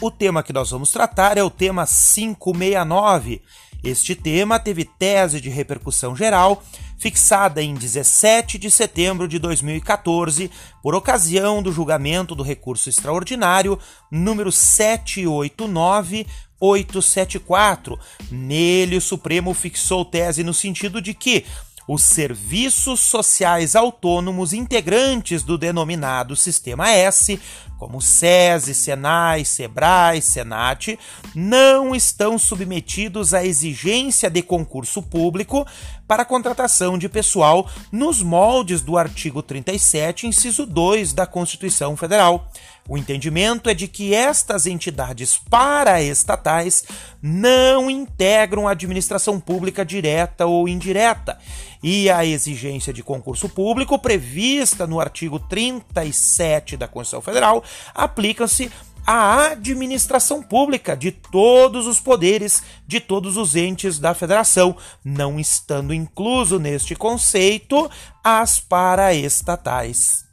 o tema que nós vamos tratar é o tema 569. Este tema teve tese de repercussão geral fixada em 17 de setembro de 2014, por ocasião do julgamento do recurso extraordinário número 789 874. Nele, o Supremo fixou tese no sentido de que os serviços sociais autônomos integrantes do denominado Sistema S, como SESI, SENAI, SEBRAE, SENAT, não estão submetidos à exigência de concurso público para contratação de pessoal nos moldes do artigo 37, inciso 2 da Constituição Federal. O entendimento é de que estas entidades paraestatais não integram a administração pública direta ou indireta, e a exigência de concurso público prevista no artigo 37 da Constituição Federal aplica-se à administração pública de todos os poderes de todos os entes da federação, não estando incluso neste conceito as paraestatais.